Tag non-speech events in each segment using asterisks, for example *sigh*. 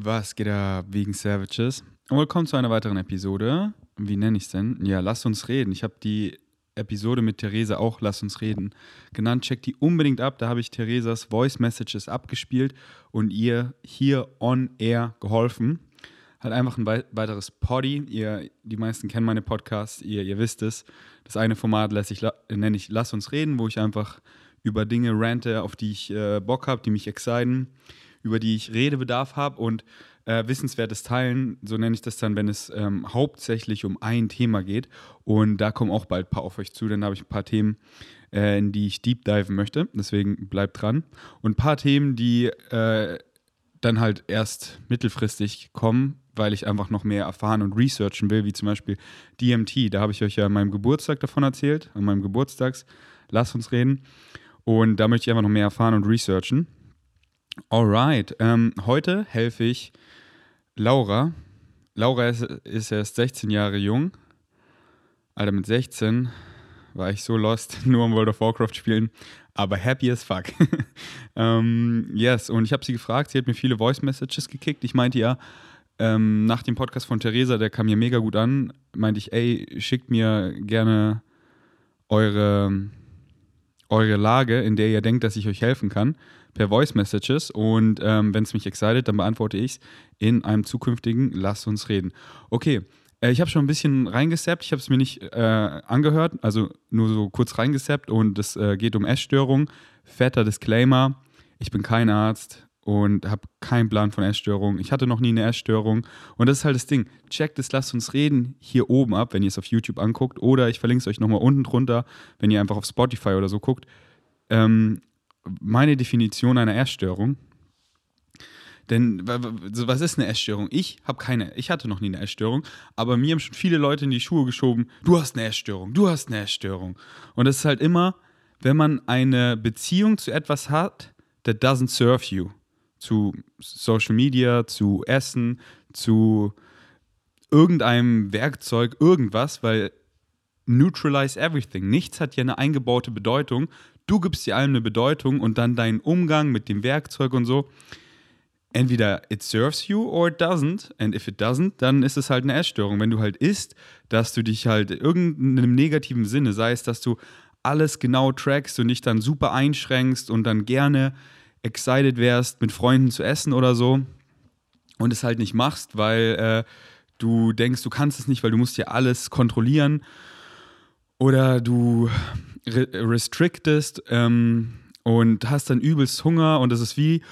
Was geht da wegen Savages? Und willkommen zu einer weiteren Episode. Wie nenne ich es denn? Ja, lass uns reden. Ich habe die Episode mit Theresa auch Lass uns reden genannt. Checkt die unbedingt ab. Da habe ich Theresas Voice Messages abgespielt und ihr hier on air geholfen. Halt einfach ein weiteres Poddy. Ihr, die meisten kennen meine Podcasts, ihr, ihr wisst es. Das eine Format ich, nenne ich Lass uns reden, wo ich einfach über Dinge rante, auf die ich äh, Bock habe, die mich exciten über die ich Redebedarf habe und äh, wissenswertes Teilen, so nenne ich das dann, wenn es ähm, hauptsächlich um ein Thema geht. Und da kommen auch bald ein paar auf euch zu, dann habe ich ein paar Themen, äh, in die ich deep diven möchte. Deswegen bleibt dran. Und ein paar Themen, die äh, dann halt erst mittelfristig kommen, weil ich einfach noch mehr erfahren und researchen will, wie zum Beispiel DMT. Da habe ich euch ja an meinem Geburtstag davon erzählt, an meinem Geburtstags. Lass uns reden. Und da möchte ich einfach noch mehr erfahren und researchen. Alright, ähm, heute helfe ich Laura. Laura ist, ist erst 16 Jahre jung. Alter, mit 16 war ich so lost, *laughs* nur am World of Warcraft spielen, aber happy as fuck. *laughs* ähm, yes, und ich habe sie gefragt, sie hat mir viele Voice Messages gekickt. Ich meinte ja, ähm, nach dem Podcast von Theresa, der kam mir mega gut an, meinte ich, ey, schickt mir gerne eure, eure Lage, in der ihr denkt, dass ich euch helfen kann per Voice Messages und ähm, wenn es mich excited, dann beantworte ich es in einem zukünftigen Lass uns reden. Okay, äh, ich habe schon ein bisschen reingesappt, ich habe es mir nicht äh, angehört, also nur so kurz reingesappt und es äh, geht um Essstörung. Fetter Disclaimer, ich bin kein Arzt und habe keinen Plan von Essstörung. Ich hatte noch nie eine Essstörung und das ist halt das Ding. Checkt es, lasst uns reden hier oben ab, wenn ihr es auf YouTube anguckt oder ich verlinke es euch nochmal unten drunter, wenn ihr einfach auf Spotify oder so guckt. Ähm, meine Definition einer Essstörung. Denn was ist eine Essstörung? Ich habe keine, ich hatte noch nie eine Essstörung, aber mir haben schon viele Leute in die Schuhe geschoben, du hast eine Essstörung, du hast eine Essstörung. Und es ist halt immer, wenn man eine Beziehung zu etwas hat, that doesn't serve you. Zu Social Media, zu Essen, zu irgendeinem Werkzeug, irgendwas, weil neutralize everything. Nichts hat ja eine eingebaute Bedeutung. Du gibst dir allem eine Bedeutung und dann deinen Umgang mit dem Werkzeug und so. Entweder it serves you or it doesn't. And if it doesn't, dann ist es halt eine Essstörung. Wenn du halt isst, dass du dich halt irgendeinem negativen Sinne, sei es, dass du alles genau trackst und dich dann super einschränkst und dann gerne excited wärst, mit Freunden zu essen oder so und es halt nicht machst, weil äh, du denkst, du kannst es nicht, weil du musst ja alles kontrollieren oder du re restrictest ähm, und hast dann übelst Hunger und das ist wie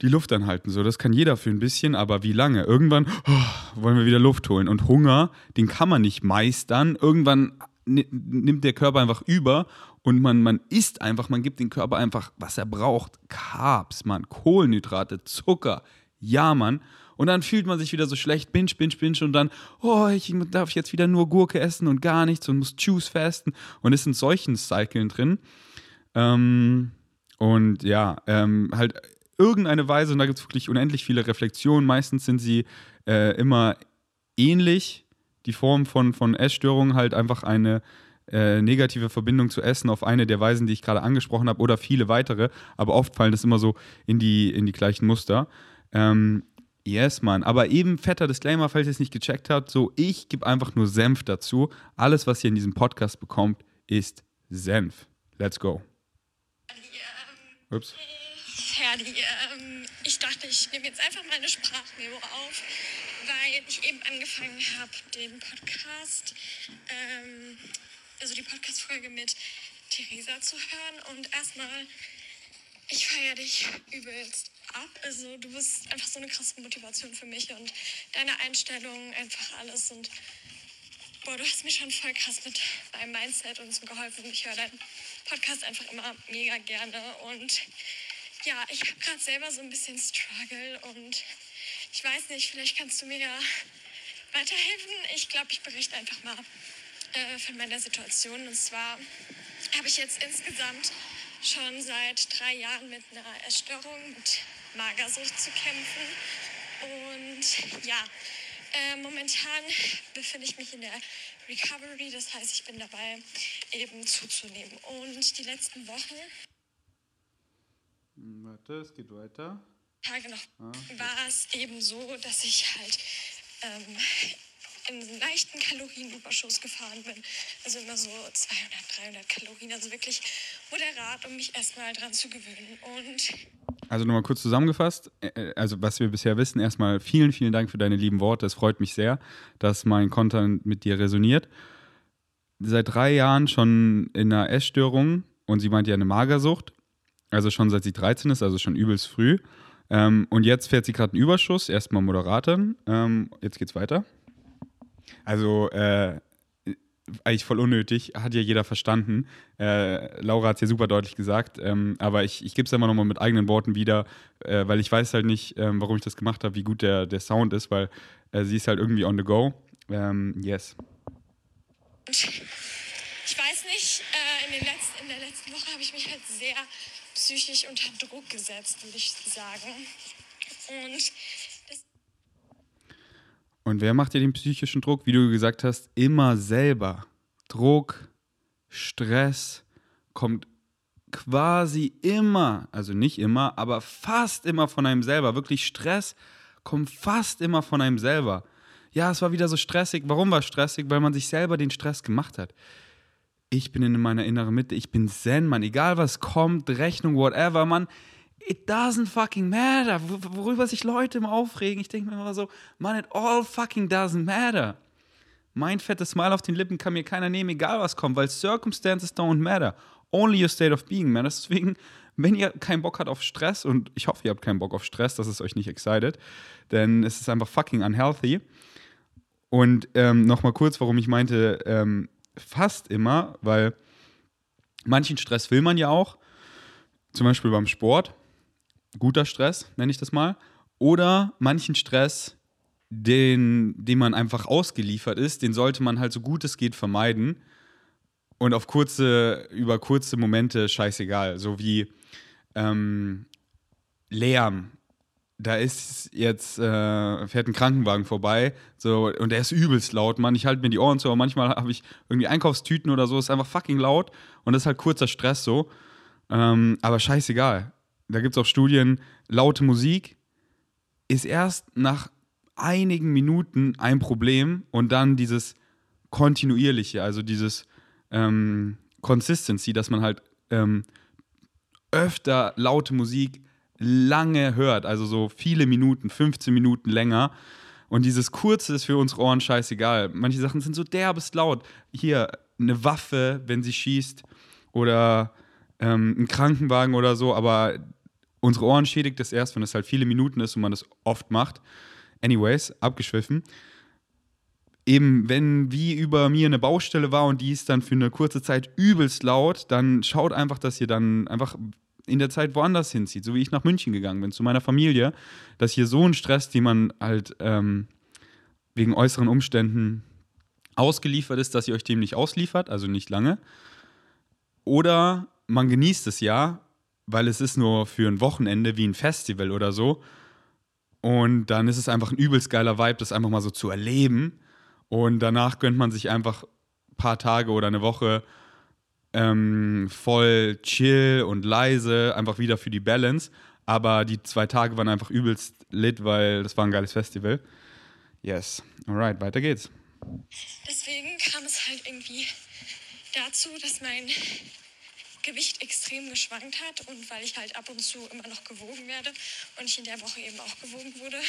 die Luft anhalten. So, das kann jeder für ein bisschen, aber wie lange? Irgendwann oh, wollen wir wieder Luft holen. Und Hunger, den kann man nicht meistern. Irgendwann nimmt der Körper einfach über und man, man isst einfach, man gibt dem Körper einfach, was er braucht. Carbs, man, Kohlenhydrate, Zucker. Ja, Mann. Und dann fühlt man sich wieder so schlecht, binge, binge, binge und dann, oh, ich darf jetzt wieder nur Gurke essen und gar nichts und muss Juice fasten und ist in solchen Cyclen drin. Ähm, und ja, ähm, halt irgendeine Weise, und da gibt es wirklich unendlich viele Reflexionen, meistens sind sie äh, immer ähnlich, die Form von, von Essstörungen halt einfach eine äh, negative Verbindung zu Essen auf eine der Weisen, die ich gerade angesprochen habe, oder viele weitere, aber oft fallen das immer so in die, in die gleichen Muster. Ähm, Yes, Mann. Aber eben fetter Disclaimer, falls ihr es nicht gecheckt habt, so ich gebe einfach nur Senf dazu. Alles, was ihr in diesem Podcast bekommt, ist Senf. Let's go. Ups. Ferdi, ähm, ich dachte, ich nehme jetzt einfach meine Sprachmemo auf, weil ich eben angefangen habe, den Podcast, ähm, also die Podcast-Folge mit Theresa zu hören. Und erstmal, ich feiere dich übelst ab. Also du bist einfach so eine krasse Motivation für mich und deine Einstellung, einfach alles. Und boah, du hast mich schon voll krass mit deinem Mindset und so geholfen. Ich höre deinen Podcast einfach immer mega gerne. Und ja, ich habe gerade selber so ein bisschen Struggle und ich weiß nicht, vielleicht kannst du mir ja weiterhelfen. Ich glaube, ich berichte einfach mal äh, von meiner Situation. Und zwar habe ich jetzt insgesamt schon seit drei Jahren mit einer Essstörung, mit Magersucht zu kämpfen. Und ja, äh, momentan befinde ich mich in der Recovery, das heißt, ich bin dabei, eben zuzunehmen. Und die letzten Wochen. Warte, es geht weiter. Tage noch war es eben so, dass ich halt ähm, in einen leichten Kalorienüberschuss gefahren bin. Also immer so 200, 300 Kalorien. Also wirklich moderat, um mich erstmal dran zu gewöhnen. Und Also nochmal kurz zusammengefasst, äh, also was wir bisher wissen, erstmal vielen, vielen Dank für deine lieben Worte. Es freut mich sehr, dass mein Content mit dir resoniert. Seit drei Jahren schon in einer Essstörung und sie meint ja eine Magersucht, also schon seit sie 13 ist, also schon übelst früh. Ähm, und jetzt fährt sie gerade einen Überschuss, erstmal Moderatin. Ähm, jetzt geht's weiter. Also, äh, eigentlich voll unnötig, hat ja jeder verstanden. Äh, Laura hat es ja super deutlich gesagt, ähm, aber ich, ich gebe es immer nochmal mit eigenen Worten wieder, äh, weil ich weiß halt nicht, ähm, warum ich das gemacht habe, wie gut der, der Sound ist, weil äh, sie ist halt irgendwie on the go. Ähm, yes. ich weiß nicht, äh, in, letzten, in der letzten Woche habe ich mich halt sehr psychisch unter Druck gesetzt, würde ich sagen. Und Und wer macht dir den psychischen Druck? Wie du gesagt hast, immer selber. Druck, Stress kommt quasi immer, also nicht immer, aber fast immer von einem selber. Wirklich Stress kommt fast immer von einem selber. Ja, es war wieder so stressig. Warum war es stressig? Weil man sich selber den Stress gemacht hat. Ich bin in meiner inneren Mitte, ich bin Zen, Mann. Egal was kommt, Rechnung, whatever, Mann. It doesn't fucking matter. Wor- Worüber sich Leute immer aufregen. Ich denke mir immer so, man, it all fucking doesn't matter. Mein fettes Smile auf den Lippen kann mir keiner nehmen, egal was kommt, weil Circumstances don't matter. Only your state of being matters. Deswegen, wenn ihr keinen Bock habt auf Stress, und ich hoffe, ihr habt keinen Bock auf Stress, dass es euch nicht excited, denn es ist einfach fucking unhealthy. Und ähm, nochmal kurz, warum ich meinte, ähm, fast immer, weil manchen Stress will man ja auch, zum Beispiel beim Sport, guter Stress, nenne ich das mal, oder manchen Stress, den, dem man einfach ausgeliefert ist, den sollte man halt so gut es geht vermeiden und auf kurze, über kurze Momente scheißegal, so wie ähm, Lärm. Da ist jetzt, äh, fährt ein Krankenwagen vorbei, so, und der ist übelst laut, Mann. Ich halte mir die Ohren zu, aber manchmal habe ich irgendwie Einkaufstüten oder so, ist einfach fucking laut und das ist halt kurzer Stress so. Ähm, aber scheißegal. Da gibt es auch Studien, laute Musik ist erst nach einigen Minuten ein Problem und dann dieses kontinuierliche, also dieses ähm, Consistency, dass man halt ähm, öfter laute Musik lange hört, also so viele Minuten, 15 Minuten länger. Und dieses Kurze ist für unsere Ohren scheißegal. Manche Sachen sind so derbest laut. Hier eine Waffe, wenn sie schießt, oder ähm, ein Krankenwagen oder so, aber unsere Ohren schädigt das erst, wenn es halt viele Minuten ist und man das oft macht. Anyways, abgeschwiffen. Eben, wenn wie über mir eine Baustelle war und die ist dann für eine kurze Zeit übelst laut, dann schaut einfach, dass ihr dann einfach in der Zeit woanders hinzieht, so wie ich nach München gegangen bin, zu meiner Familie, dass hier so ein Stress, den man halt ähm, wegen äußeren Umständen ausgeliefert ist, dass ihr euch dem nicht ausliefert, also nicht lange. Oder man genießt es ja, weil es ist nur für ein Wochenende wie ein Festival oder so. Und dann ist es einfach ein übelst geiler Vibe, das einfach mal so zu erleben. Und danach gönnt man sich einfach ein paar Tage oder eine Woche ähm, voll chill und leise, einfach wieder für die Balance. Aber die zwei Tage waren einfach übelst lit, weil das war ein geiles Festival. Yes. Alright, weiter geht's. Deswegen kam es halt irgendwie dazu, dass mein Gewicht extrem geschwankt hat und weil ich halt ab und zu immer noch gewogen werde und ich in der Woche eben auch gewogen wurde,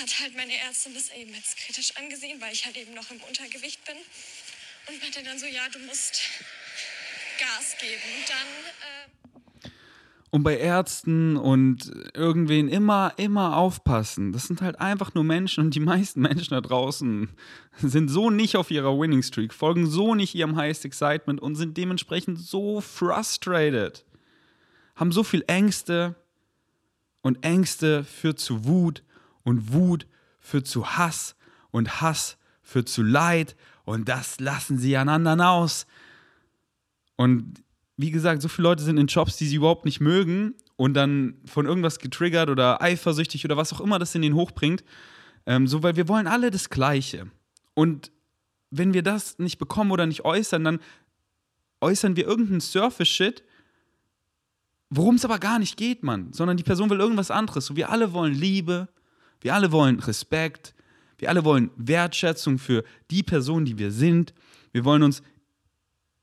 hat halt meine Ärztin das eben jetzt kritisch angesehen, weil ich halt eben noch im Untergewicht bin und meinte dann so, ja, du musst Gas geben. Und dann äh, Und bei Ärzten und irgendwen immer, immer aufpassen. Das sind halt einfach nur Menschen und die meisten Menschen da draußen sind so nicht auf ihrer Winning Streak, folgen so nicht ihrem Highest Excitement und sind dementsprechend so frustrated. Haben so viel Ängste und Ängste führt zu Wut und Wut führt zu Hass und Hass führt zu Leid und das lassen sie an anderen aus. Und wie gesagt, so viele Leute sind in Jobs, die sie überhaupt nicht mögen und dann von irgendwas getriggert oder eifersüchtig oder was auch immer das in den hochbringt. Ähm, so, weil wir wollen alle das Gleiche. Und wenn wir das nicht bekommen oder nicht äußern, dann äußern wir irgendeinen Surface-Shit, worum es aber gar nicht geht, Mann, sondern die Person will irgendwas anderes. So, wir alle wollen Liebe, wir alle wollen Respekt, wir alle wollen Wertschätzung für die Person, die wir sind. Wir wollen uns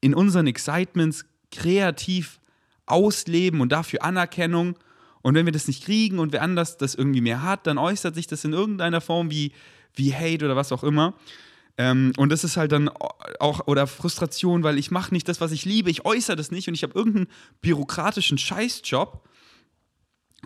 in unseren Excitements kreativ ausleben und dafür Anerkennung. Und wenn wir das nicht kriegen und wer anders das irgendwie mehr hat, dann äußert sich das in irgendeiner Form wie, wie Hate oder was auch immer. Ähm, und das ist halt dann auch, oder Frustration, weil ich mache nicht das, was ich liebe, ich äußere das nicht und ich habe irgendeinen bürokratischen Scheißjob.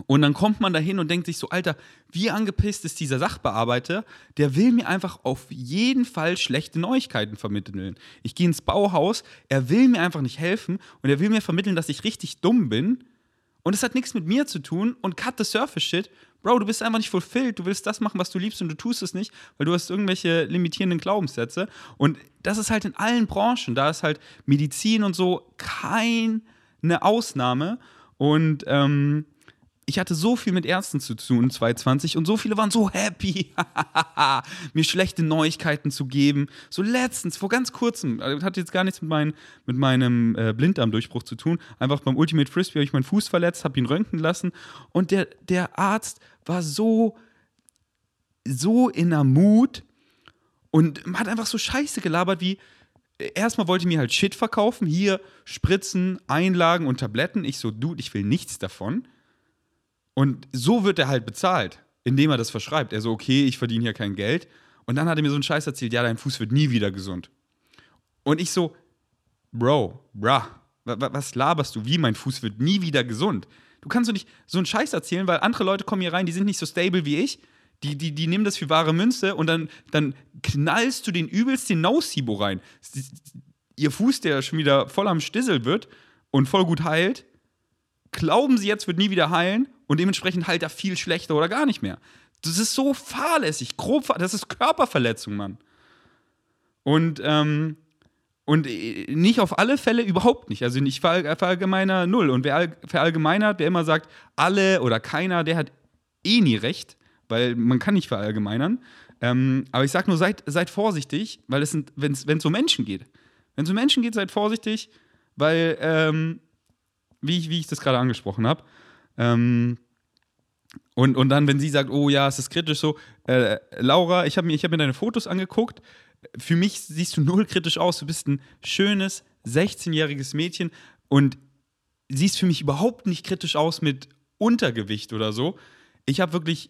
Und dann kommt man dahin und denkt sich so, Alter, wie angepisst ist dieser Sachbearbeiter? Der will mir einfach auf jeden Fall schlechte Neuigkeiten vermitteln. Ich gehe ins Bauhaus, er will mir einfach nicht helfen und er will mir vermitteln, dass ich richtig dumm bin. Und es hat nichts mit mir zu tun und cut the surface shit. Bro, du bist einfach nicht fulfilled, du willst das machen, was du liebst und du tust es nicht, weil du hast irgendwelche limitierenden Glaubenssätze. Und das ist halt in allen Branchen, da ist halt Medizin und so keine Ausnahme. Und ähm, ich hatte so viel mit Ärzten zu tun 2020 und so viele waren so happy, *laughs* mir schlechte Neuigkeiten zu geben. So letztens, vor ganz kurzem, also hat jetzt gar nichts mit, mein, mit meinem äh, Blinddarmdurchbruch zu tun. Einfach beim Ultimate Frisbee habe ich meinen Fuß verletzt, habe ihn röntgen lassen und der, der Arzt war so, so in der Mut und hat einfach so Scheiße gelabert wie, erstmal wollte ich mir halt Shit verkaufen, hier Spritzen, Einlagen und Tabletten. Ich so, dude, ich will nichts davon. Und so wird er halt bezahlt, indem er das verschreibt. Er so, okay, ich verdiene hier kein Geld. Und dann hat er mir so einen Scheiß erzählt, ja, dein Fuß wird nie wieder gesund. Und ich so, Bro, bruh, was laberst du? Wie, mein Fuß wird nie wieder gesund? Du kannst doch nicht so einen Scheiß erzählen, weil andere Leute kommen hier rein, die sind nicht so stable wie ich. Die, die, die nehmen das für wahre Münze und dann, dann knallst du den übelst den No-Sibo rein. Ihr Fuß, der schon wieder voll am Stissel wird und voll gut heilt, glauben sie jetzt, wird nie wieder heilen und dementsprechend heilt er viel schlechter oder gar nicht mehr. Das ist so fahrlässig, grob, das ist Körperverletzung, Mann. Und, ähm, und äh, nicht auf alle Fälle überhaupt nicht. Also ich verallgemeiner null. Und wer verallgemeinert, wer immer sagt, alle oder keiner, der hat eh nie recht, weil man kann nicht verallgemeinern. Ähm, aber ich sag nur, seid, seid vorsichtig, weil es wenn es um Menschen geht. Wenn es um Menschen geht, seid vorsichtig, weil ähm, wie ich, wie ich das gerade angesprochen habe. Ähm, und, und dann, wenn sie sagt, oh ja, es ist kritisch so, äh, Laura, ich habe mir, hab mir deine Fotos angeguckt. Für mich siehst du null kritisch aus. Du bist ein schönes, 16-jähriges Mädchen und siehst für mich überhaupt nicht kritisch aus mit Untergewicht oder so. Ich habe wirklich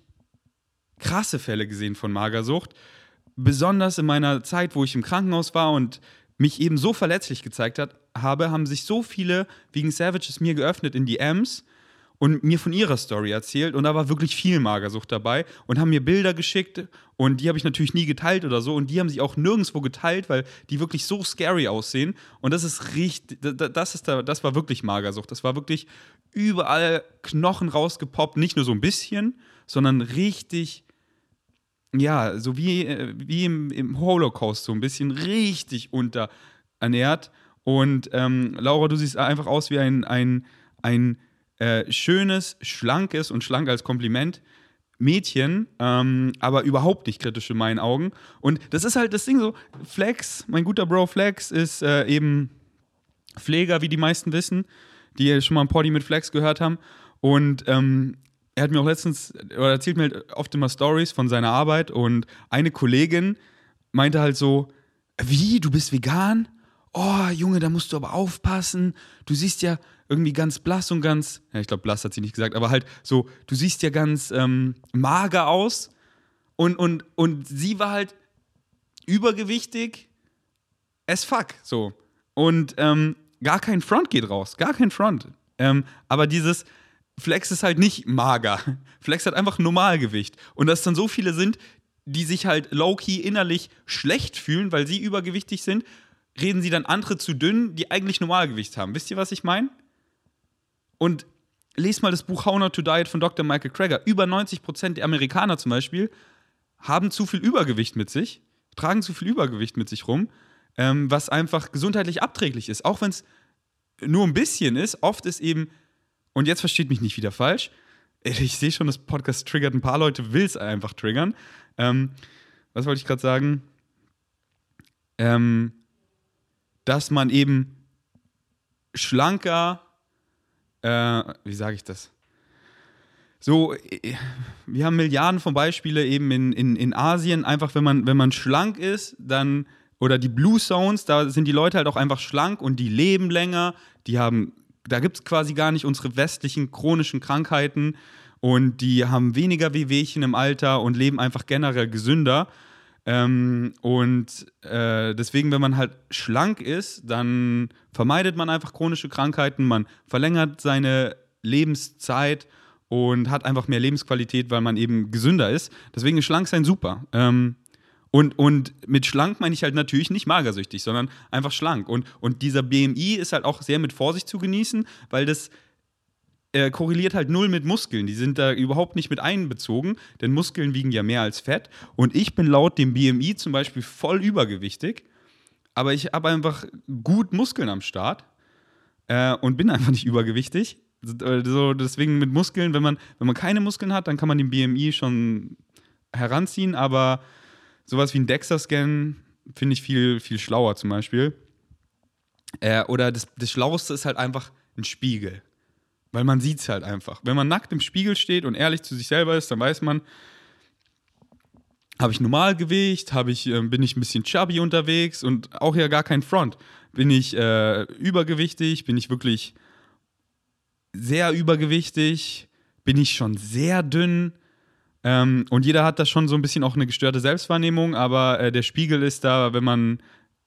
krasse Fälle gesehen von Magersucht. Besonders in meiner Zeit, wo ich im Krankenhaus war und mich eben so verletzlich gezeigt hat, habe, haben sich so viele wegen Savages mir geöffnet in die M's und mir von ihrer Story erzählt. Und da war wirklich viel Magersucht dabei und haben mir Bilder geschickt. Und die habe ich natürlich nie geteilt oder so. Und die haben sich auch nirgendwo geteilt, weil die wirklich so scary aussehen. Und das ist richtig, das ist da, das war wirklich Magersucht, das war wirklich überall Knochen rausgepoppt, nicht nur so ein bisschen, sondern richtig ja, so wie, äh, wie im, im Holocaust, so ein bisschen richtig unterernährt. Und ähm, Laura, du siehst einfach aus wie ein, ein, ein äh, schönes, schlankes und schlank als Kompliment. Mädchen, ähm, aber überhaupt nicht kritisch in meinen Augen. Und das ist halt das Ding so, Flex, mein guter Bro Flex ist äh, eben Pfleger, wie die meisten wissen, die schon mal ein Poddy mit Flex gehört haben. Und ähm, er hat mir auch letztens, oder erzählt mir halt oft immer Stories von seiner Arbeit und eine Kollegin meinte halt so, wie, du bist vegan? Oh Junge, da musst du aber aufpassen. Du siehst ja irgendwie ganz blass und ganz, ja, ich glaube, blass hat sie nicht gesagt, aber halt so, du siehst ja ganz ähm, mager aus. Und, und, und sie war halt übergewichtig as fuck, so. Und ähm, gar kein Front geht raus, gar kein Front. Ähm, aber dieses Flex ist halt nicht mager. *laughs* Flex hat einfach Normalgewicht. Und dass dann so viele sind, die sich halt low-key innerlich schlecht fühlen, weil sie übergewichtig sind, reden sie dann andere zu dünn, die eigentlich Normalgewicht haben. Wisst ihr, was ich meine? Und lest mal das Buch How Not to Diet von Dr. Michael Krager. Über 90% der Amerikaner zum Beispiel haben zu viel Übergewicht mit sich, tragen zu viel Übergewicht mit sich rum, ähm, was einfach gesundheitlich abträglich ist. Auch wenn es nur ein bisschen ist, oft ist eben, und jetzt versteht mich nicht wieder falsch, *laughs* ich sehe schon, das Podcast triggert ein paar Leute, will es einfach triggern. Ähm, was wollte ich gerade sagen? Ähm, dass man eben schlanker äh, wie sage ich das? So, äh, wir haben Milliarden von Beispielen eben in, in, in Asien. Einfach, wenn man, wenn man schlank ist, dann, oder die Blue Zones, da sind die Leute halt auch einfach schlank und die leben länger. Die haben, da gibt es quasi gar nicht unsere westlichen chronischen Krankheiten und die haben weniger Wehwehchen im Alter und leben einfach generell gesünder. Ähm, und äh, deswegen, wenn man halt schlank ist, dann vermeidet man einfach chronische Krankheiten, man verlängert seine Lebenszeit und hat einfach mehr Lebensqualität, weil man eben gesünder ist. Deswegen ist schlank sein super. Ähm, und, und mit schlank meine ich halt natürlich nicht magersüchtig, sondern einfach schlank. Und, und dieser BMI ist halt auch sehr mit Vorsicht zu genießen, weil das äh, korreliert halt null mit Muskeln. Die sind da überhaupt nicht mit einbezogen, denn Muskeln wiegen ja mehr als Fett. Und ich bin laut dem BMI zum Beispiel voll übergewichtig, aber ich habe einfach gut Muskeln am Start äh, und bin einfach nicht übergewichtig. So, deswegen mit Muskeln, wenn man, wenn man keine Muskeln hat, dann kann man den BMI schon heranziehen, aber sowas wie ein DEXA-Scan finde ich viel, viel schlauer zum Beispiel. Äh, oder das, das Schlaueste ist halt einfach ein Spiegel. Weil man sieht es halt einfach. Wenn man nackt im Spiegel steht und ehrlich zu sich selber ist, dann weiß man, habe ich Normalgewicht, habe ich, äh, bin ich ein bisschen chubby unterwegs und auch ja gar kein Front. Bin ich äh, übergewichtig, bin ich wirklich sehr übergewichtig, bin ich schon sehr dünn. Ähm, und jeder hat da schon so ein bisschen auch eine gestörte Selbstwahrnehmung, aber äh, der Spiegel ist da, wenn man,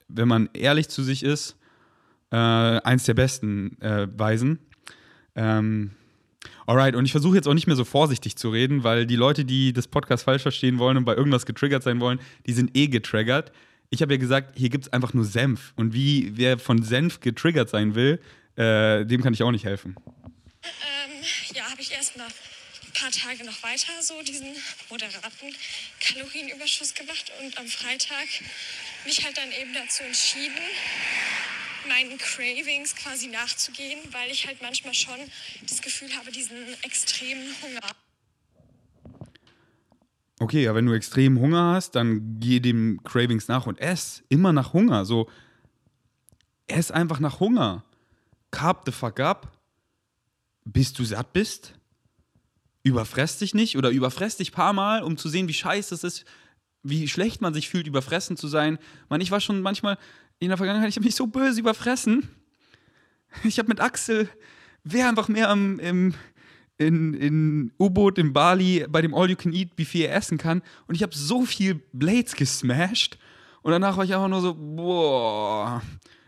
wenn man ehrlich zu sich ist, äh, eins der besten äh, Weisen. Ähm, alright, und ich versuche jetzt auch nicht mehr so vorsichtig zu reden, weil die Leute, die das Podcast falsch verstehen wollen und bei irgendwas getriggert sein wollen, die sind eh getriggert. Ich habe ja gesagt, hier gibt es einfach nur Senf. Und wie wer von Senf getriggert sein will, äh, dem kann ich auch nicht helfen. Ähm, ja, habe ich erst mal ein paar Tage noch weiter so diesen moderaten Kalorienüberschuss gemacht und am Freitag mich halt dann eben dazu entschieden, meinen Cravings quasi nachzugehen, weil ich halt manchmal schon das Gefühl habe, diesen extremen Hunger. Okay, ja, wenn du extrem Hunger hast, dann geh dem Cravings nach und ess immer nach Hunger. So, ess einfach nach Hunger. Carb the fuck up, bis du satt bist. Überfress dich nicht oder überfress dich paar Mal, um zu sehen, wie scheiße es ist, wie schlecht man sich fühlt, überfressen zu sein. Man, ich war schon manchmal, in der Vergangenheit, ich habe mich so böse überfressen. Ich habe mit Axel, wer einfach mehr am, im, in, in U-Boot in Bali bei dem All-You-Can-Eat, wie viel er essen kann. Und ich habe so viel Blades gesmashed. Und danach war ich einfach nur so, boah,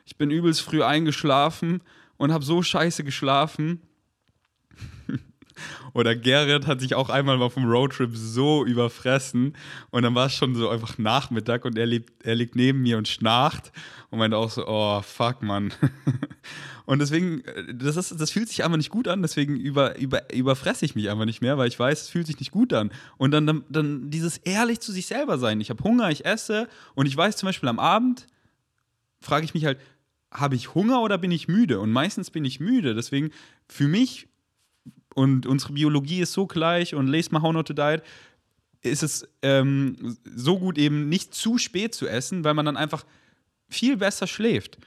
ich bin übelst früh eingeschlafen und habe so scheiße geschlafen. *laughs* Oder Gerrit hat sich auch einmal mal vom Roadtrip so überfressen und dann war es schon so einfach Nachmittag und er, lebt, er liegt neben mir und schnarcht und meinte auch so, oh fuck, Mann. *laughs* Und deswegen, äh, das, ist, das fühlt sich einfach nicht gut an, deswegen über, über, überfresse ich mich einfach nicht mehr, weil ich weiß, es fühlt sich nicht gut an. Und dann, dann, dann dieses ehrlich zu sich selber sein. Ich habe Hunger, ich esse und ich weiß zum Beispiel am Abend, frage ich mich halt, habe ich Hunger oder bin ich müde? Und meistens bin ich müde. Deswegen für mich und unsere Biologie ist so gleich und lest mal How Not to Diet, ist es ähm, so gut eben nicht zu spät zu essen, weil man dann einfach viel besser schläft.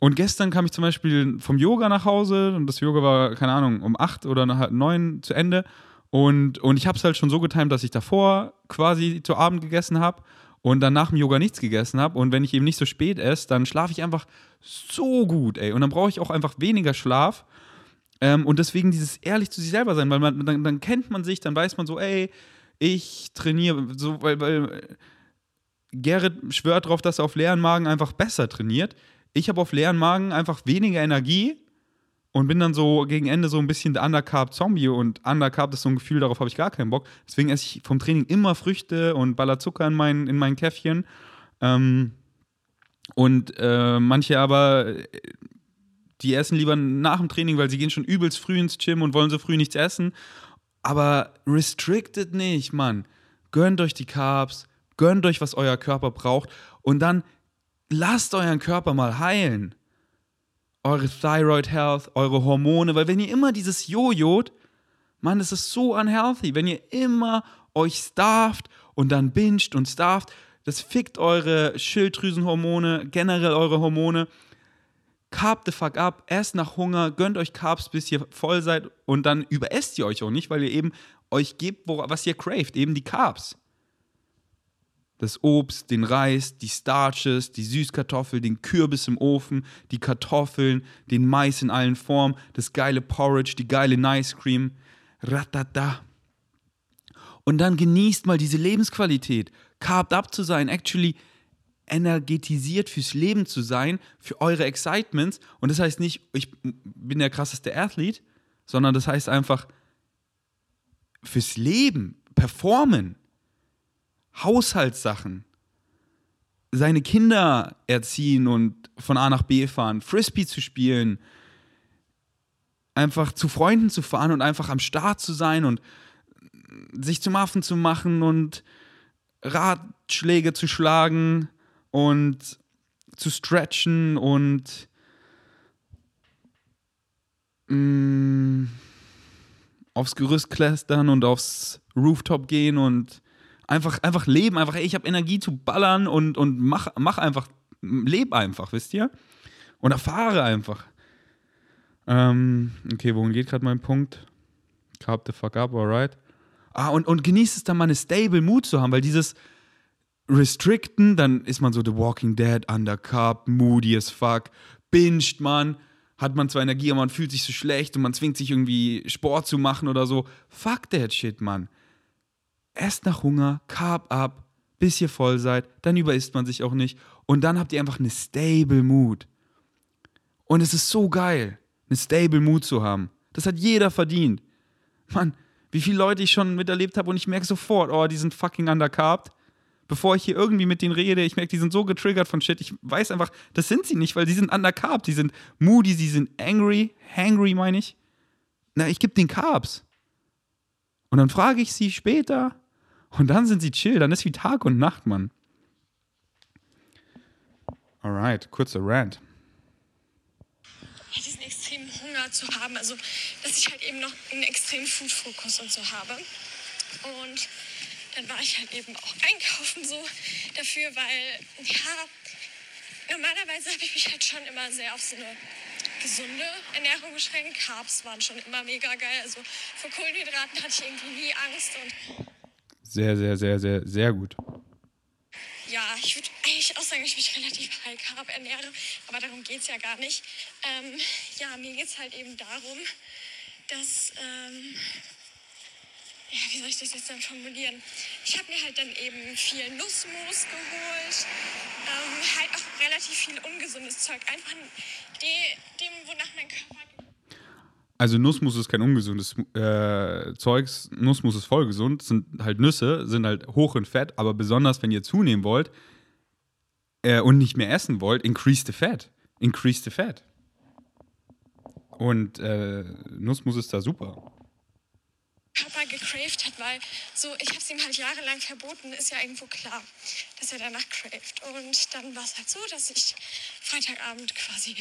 Und gestern kam ich zum Beispiel vom Yoga nach Hause und das Yoga war, keine Ahnung, um acht oder neun zu Ende. Und, und ich habe es halt schon so getimt, dass ich davor quasi zu Abend gegessen habe und dann nach dem Yoga nichts gegessen habe. Und wenn ich eben nicht so spät esse, dann schlafe ich einfach so gut, ey. Und dann brauche ich auch einfach weniger Schlaf. Ähm, und deswegen dieses ehrlich zu sich selber sein, weil man, dann, dann kennt man sich, dann weiß man so, ey, ich trainiere, so, weil, weil Gerrit schwört darauf, dass er auf leeren Magen einfach besser trainiert. Ich habe auf leeren Magen einfach weniger Energie und bin dann so gegen Ende so ein bisschen der Undercarb-Zombie und Undercarb ist so ein Gefühl, darauf habe ich gar keinen Bock. Deswegen esse ich vom Training immer Früchte und baller Zucker in mein, in mein Käffchen. Ähm, und äh, manche aber die essen lieber nach dem Training, weil sie gehen schon übelst früh ins Gym und wollen so früh nichts essen. Aber restricted nicht, Mann. Gönnt euch die Carbs, gönnt euch, was euer Körper braucht und dann lasst euren Körper mal heilen. Eure Thyroid Health, eure Hormone, weil wenn ihr immer dieses Jojot, Mann, das ist so unhealthy, wenn ihr immer euch starft und dann binscht und starft, das fickt eure Schilddrüsenhormone, generell eure Hormone Carb the fuck up, esst nach Hunger, gönnt euch Carbs, bis ihr voll seid und dann überesst ihr euch auch nicht, weil ihr eben euch gebt, was ihr craved, eben die Carbs. Das Obst, den Reis, die Starches, die Süßkartoffel, den Kürbis im Ofen, die Kartoffeln, den Mais in allen Formen, das geile Porridge, die geile Nice Cream. Ratata. Und dann genießt mal diese Lebensqualität. Carved up zu sein, actually energetisiert fürs Leben zu sein, für eure Excitements. Und das heißt nicht, ich bin der krasseste Athlet, sondern das heißt einfach fürs Leben, performen, Haushaltssachen, seine Kinder erziehen und von A nach B fahren, Frisbee zu spielen, einfach zu Freunden zu fahren und einfach am Start zu sein und sich zum Affen zu machen und Ratschläge zu schlagen und zu stretchen und mh, mm, aufs Gerüst klettern und aufs Rooftop gehen und einfach, einfach leben, einfach, ey, ich habe Energie zu ballern und, und mach, mach einfach, leb einfach, wisst ihr? Und erfahre einfach. Ähm, okay, wohin geht gerade mein Punkt? Carb the fuck up, alright. Ah, und, und genießt es dann mal eine stable Mood zu haben, weil dieses, restricten, dann ist man so The Walking Dead, undercup, moody as fuck, binged man, hat man zwar Energie, aber man fühlt sich so schlecht und man zwingt sich irgendwie Sport zu machen oder so. Fuck that shit, Mann. Esst nach Hunger, carb ab, bis ihr voll seid, dann überisst man sich auch nicht und dann habt ihr einfach eine stable Mood. Und es ist so geil, eine stable Mood zu haben. Das hat jeder verdient. Mann, wie viele Leute ich schon miterlebt habe und ich merke sofort, oh, die sind fucking undercarbt bevor ich hier irgendwie mit denen rede. Ich merke, die sind so getriggert von Shit. Ich weiß einfach, das sind sie nicht, weil die sind undercarb. Die sind moody, sie sind angry, hangry, meine ich. Na, ich gebe den Carbs. Und dann frage ich sie später. Und dann sind sie chill. Dann ist wie Tag und Nacht, Mann. Alright, kurzer Rant. Diesen extremen Hunger zu haben. Also, dass ich halt eben noch einen extremen Food-Fokus und so habe. Und dann war ich halt eben auch einkaufen so dafür, weil ja, normalerweise habe ich mich halt schon immer sehr auf so eine gesunde Ernährung beschränkt. Carbs waren schon immer mega geil. Also vor Kohlenhydraten hatte ich irgendwie nie Angst und sehr, sehr, sehr, sehr, sehr gut. Ja, ich würde eigentlich auch sagen, ich mich relativ high carb ernähre, aber darum geht es ja gar nicht. Ähm, ja, mir geht es halt eben darum, dass ähm, ja, wie soll ich das jetzt dann formulieren? Ich habe mir halt dann eben viel Nussmus geholt, ähm, halt auch relativ viel ungesundes Zeug. Einfach dem, dem wonach mein Körper. Also Nussmus ist kein ungesundes äh, Zeugs. Nussmus ist voll gesund. Sind halt Nüsse, sind halt hoch in Fett, aber besonders wenn ihr zunehmen wollt äh, und nicht mehr essen wollt, increase the fat. Increase the fat. Und äh, Nussmus ist da super. Papa gecraved hat, weil so, ich habe es ihm halt jahrelang verboten, ist ja irgendwo klar, dass er danach craved. Und dann war es halt so, dass ich Freitagabend quasi,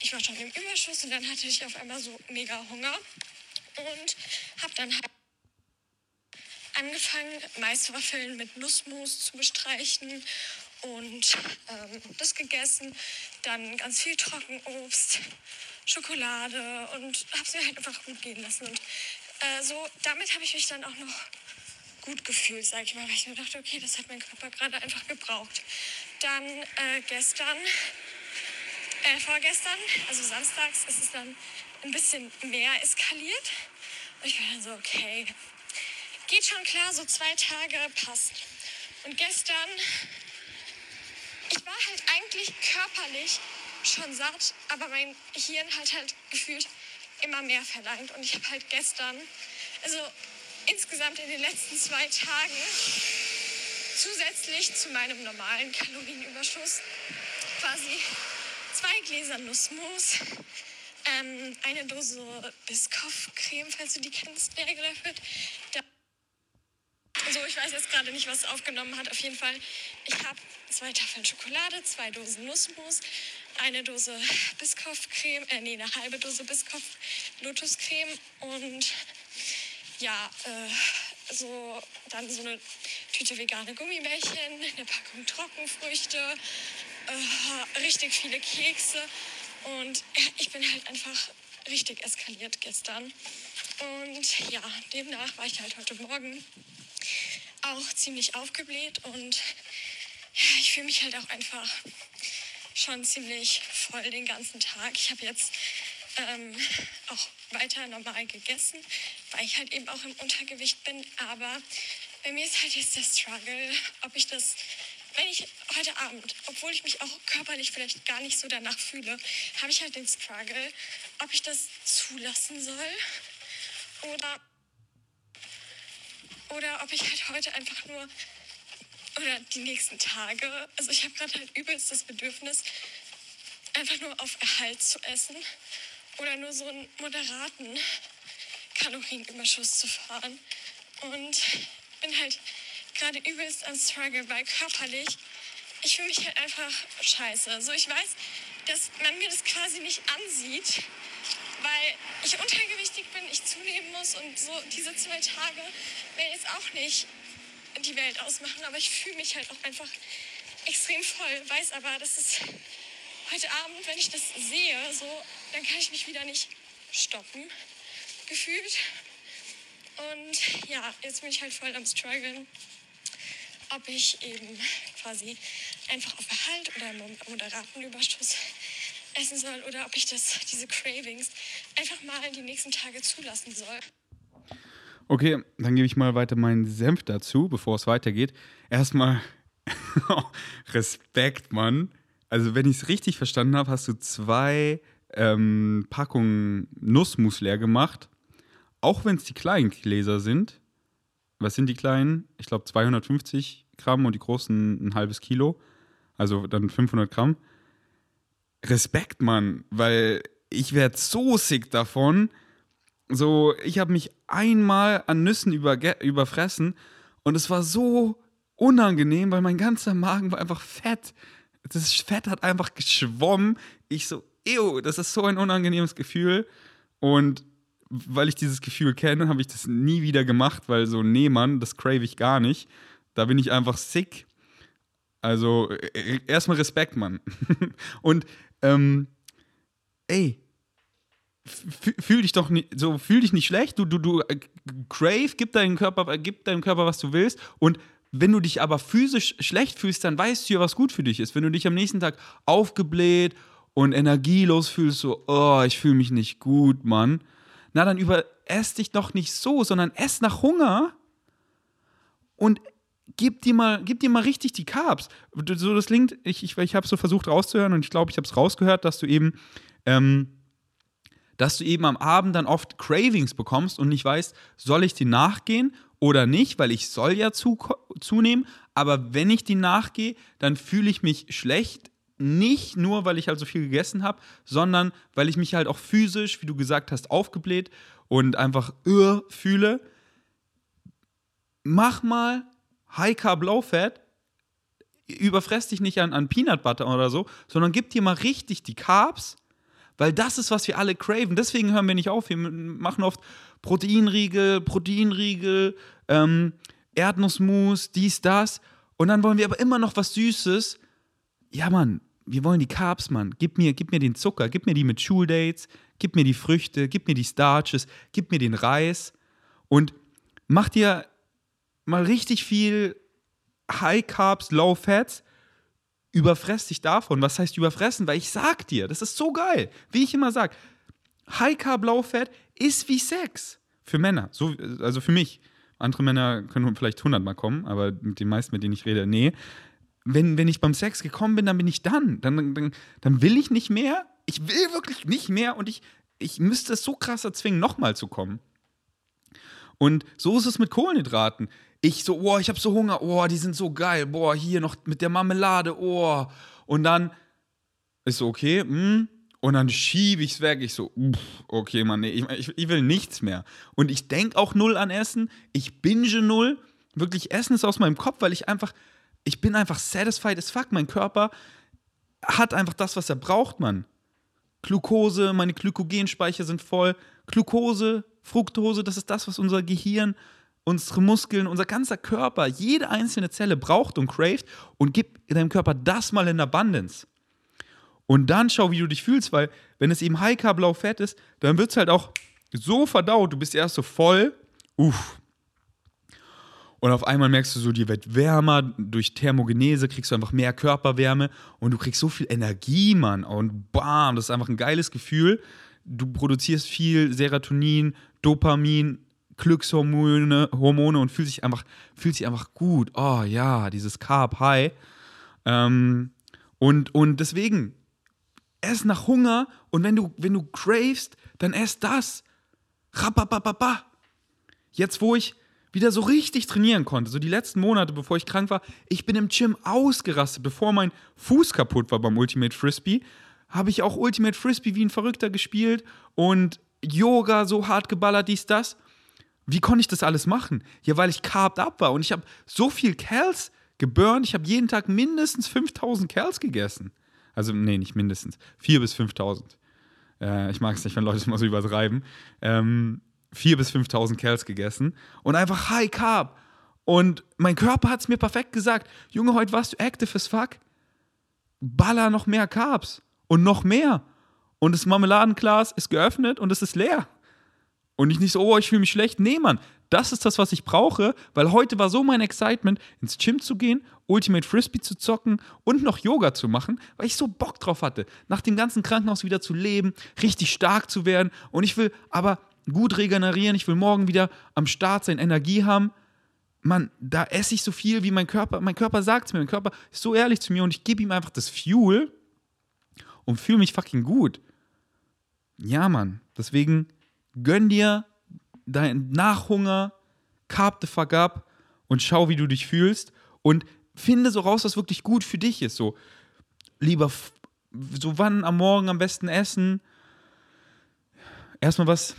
ich war schon im Überschuss und dann hatte ich auf einmal so mega Hunger und habe dann halt angefangen, Maiswaffeln mit Nussmus zu bestreichen und ähm, das gegessen. Dann ganz viel Trockenobst, Schokolade und habe es mir halt einfach gut gehen lassen. Und äh, so, damit habe ich mich dann auch noch gut gefühlt, sage ich mal, weil ich mir dachte, okay, das hat mein Körper gerade einfach gebraucht. Dann äh, gestern, äh, vorgestern, also samstags, ist es dann ein bisschen mehr eskaliert. Und ich war dann so, okay, geht schon klar, so zwei Tage passt. Und gestern, ich war halt eigentlich körperlich schon satt, aber mein Hirn hat halt gefühlt immer mehr verlangt. Und ich habe halt gestern, also insgesamt in den letzten zwei Tagen, zusätzlich zu meinem normalen Kalorienüberschuss quasi zwei Gläser Nussmus, ähm, eine Dose Biscoff-Creme, falls du die kennst, leer gelöffelt. So, ich weiß jetzt gerade nicht, was aufgenommen hat. Auf jeden Fall, ich habe zwei Tafeln Schokolade, zwei Dosen Nussmus, eine Dose Biscoff-Creme, äh, nee, eine halbe Dose Biscoff Lotuscreme und ja, äh, so dann so eine Tüte vegane Gummibärchen, eine Packung Trockenfrüchte, äh, richtig viele Kekse und ich bin halt einfach richtig eskaliert gestern. Und ja, demnach war ich halt heute Morgen auch ziemlich aufgebläht und ich fühle mich halt auch einfach schon ziemlich voll den ganzen Tag. Ich habe jetzt ähm, auch weiter normal gegessen, weil ich halt eben auch im Untergewicht bin. Aber bei mir ist halt jetzt der Struggle, ob ich das, wenn ich heute Abend, obwohl ich mich auch körperlich vielleicht gar nicht so danach fühle, habe ich halt den Struggle, ob ich das zulassen soll oder, oder ob ich halt heute einfach nur oder die nächsten Tage, also ich habe gerade halt übelst das Bedürfnis, einfach nur auf Erhalt zu essen oder nur so einen moderaten Kalorienüberschuss zu fahren. Und bin halt gerade übelst am Struggle, weil körperlich, ich fühle mich halt einfach scheiße. So, ich weiß, dass man mir das quasi nicht ansieht, weil ich untergewichtig bin, ich zunehmen muss und so diese zwei Tage werden jetzt auch nicht die Welt ausmachen, aber ich fühle mich halt auch einfach extrem voll, weiß aber, dass es heute Abend, wenn ich das sehe, so, dann kann ich mich wieder nicht stoppen, gefühlt. Und ja, jetzt bin ich halt voll am struggeln, ob ich eben quasi einfach auf Erhalt oder moderaten Überschuss essen soll oder ob ich das, diese Cravings einfach mal die nächsten Tage zulassen soll. Okay, dann gebe ich mal weiter meinen Senf dazu, bevor es weitergeht. Erstmal *laughs* Respekt, Mann. Also, wenn ich es richtig verstanden habe, hast du zwei ähm, Packungen Nussmus leer gemacht. Auch wenn es die kleinen Gläser sind. Was sind die kleinen? Ich glaube 250 Gramm und die großen ein halbes Kilo. Also dann 500 Gramm. Respekt, Mann, weil ich werde so sick davon. So, ich habe mich einmal an Nüssen überfressen und es war so unangenehm, weil mein ganzer Magen war einfach fett. Das Fett hat einfach geschwommen. Ich so, ew, das ist so ein unangenehmes Gefühl. Und weil ich dieses Gefühl kenne, habe ich das nie wieder gemacht, weil so, nee, Mann, das crave ich gar nicht. Da bin ich einfach sick. Also, äh, erstmal Respekt, Mann. *laughs* Und, ähm, ey, fühl dich doch nicht, so, fühl dich nicht schlecht. Du, du, du, äh, crave, gib deinem Körper, äh, gib deinem Körper, was du willst. Und wenn du dich aber physisch schlecht fühlst, dann weißt du ja, was gut für dich ist. Wenn du dich am nächsten Tag aufgebläht und energielos fühlst, so, oh, ich fühle mich nicht gut, Mann. Na, dann überess dich doch nicht so, sondern ess nach Hunger und gib dir mal, gib dir mal richtig die Carbs. So, das klingt, ich, ich, ich habe so versucht rauszuhören und ich glaube, ich habe es rausgehört, dass du eben, ähm, dass du eben am Abend dann oft Cravings bekommst und nicht weißt, soll ich dir nachgehen oder nicht, weil ich soll ja zu, zunehmen, aber wenn ich die nachgehe, dann fühle ich mich schlecht, nicht nur, weil ich halt so viel gegessen habe, sondern weil ich mich halt auch physisch, wie du gesagt hast, aufgebläht und einfach irr fühle. Mach mal High Carb Low Fat, überfress dich nicht an, an Peanut Butter oder so, sondern gib dir mal richtig die Carbs, weil das ist, was wir alle craven. Deswegen hören wir nicht auf. Wir machen oft Proteinriegel, Proteinriegel, ähm, Erdnussmus, dies, das. Und dann wollen wir aber immer noch was Süßes. Ja, Mann, wir wollen die Carbs, Mann. Gib mir, gib mir den Zucker, gib mir die mit Schuldates, gib mir die Früchte, gib mir die Starches, gib mir den Reis und mach dir mal richtig viel High Carbs, Low Fats. Überfress dich davon. Was heißt überfressen? Weil ich sag dir, das ist so geil. Wie ich immer sag, High Carb, Low Fat ist wie Sex. Für Männer. So, also für mich. Andere Männer können vielleicht 100 Mal kommen, aber mit den meisten, mit denen ich rede, nee. Wenn, wenn ich beim Sex gekommen bin, dann bin ich dann. Dann, dann, dann will ich nicht mehr. Ich will wirklich nicht mehr und ich, ich müsste es so krass erzwingen, nochmal zu kommen. Und so ist es mit Kohlenhydraten. Ich so, oh, ich habe so Hunger, oh, die sind so geil, boah, hier noch mit der Marmelade, oh. Und dann ist so, okay, hm, und dann schiebe ich es weg. Ich so, okay, Mann, nee, ich, ich, ich will nichts mehr. Und ich denke auch null an Essen. Ich binge null. Wirklich, Essen ist aus meinem Kopf, weil ich einfach, ich bin einfach satisfied as fuck. Mein Körper hat einfach das, was er braucht, Mann. Glucose, meine Glykogenspeicher sind voll. Glucose, Fructose, das ist das, was unser Gehirn unsere Muskeln, unser ganzer Körper, jede einzelne Zelle braucht und craved und gib deinem Körper das mal in Abundance. Und dann schau, wie du dich fühlst, weil wenn es eben High Carb Low Fett ist, dann wird es halt auch so verdaut. Du bist erst so voll, uff. Und auf einmal merkst du so, dir wird wärmer, durch Thermogenese kriegst du einfach mehr Körperwärme und du kriegst so viel Energie, Mann. Und bam, das ist einfach ein geiles Gefühl. Du produzierst viel Serotonin, Dopamin, Glückshormone Hormone und fühlst dich einfach, fühlst dich einfach gut. Oh ja, dieses Carb High. Ähm, und, und deswegen, ess nach Hunger und wenn du, wenn du cravest, dann ess das. Rapapapapa. Jetzt, wo ich wieder so richtig trainieren konnte, so die letzten Monate, bevor ich krank war, ich bin im Gym ausgerastet, bevor mein Fuß kaputt war beim Ultimate Frisbee, habe ich auch Ultimate Frisbee wie ein Verrückter gespielt und Yoga so hart geballert, dies, das. Wie konnte ich das alles machen? Ja, weil ich carved up war und ich habe so viel Cals geburnt. Ich habe jeden Tag mindestens 5000 Cals gegessen. Also, nee, nicht mindestens. 4.000 bis 5.000. Äh, ich mag es nicht, wenn Leute es mal so übertreiben. Ähm, 4.000 bis 5.000 Cals gegessen und einfach High Carb. Und mein Körper hat es mir perfekt gesagt: Junge, heute warst du active as fuck. Baller noch mehr Carbs und noch mehr. Und das Marmeladenglas ist geöffnet und es ist leer. Und ich nicht so, oh, ich fühle mich schlecht. Nee, Mann, das ist das, was ich brauche, weil heute war so mein Excitement, ins Gym zu gehen, Ultimate Frisbee zu zocken und noch Yoga zu machen, weil ich so Bock drauf hatte, nach dem ganzen Krankenhaus wieder zu leben, richtig stark zu werden. Und ich will aber gut regenerieren, ich will morgen wieder am Start sein, Energie haben. Mann, da esse ich so viel, wie mein Körper, mein Körper sagt es mir, mein Körper ist so ehrlich zu mir und ich gebe ihm einfach das Fuel und fühle mich fucking gut. Ja, Mann, deswegen gönn dir dein Nachhunger, carb the fuck up und schau, wie du dich fühlst und finde so raus, was wirklich gut für dich ist. So, lieber, so wann am Morgen am besten essen. Erstmal was,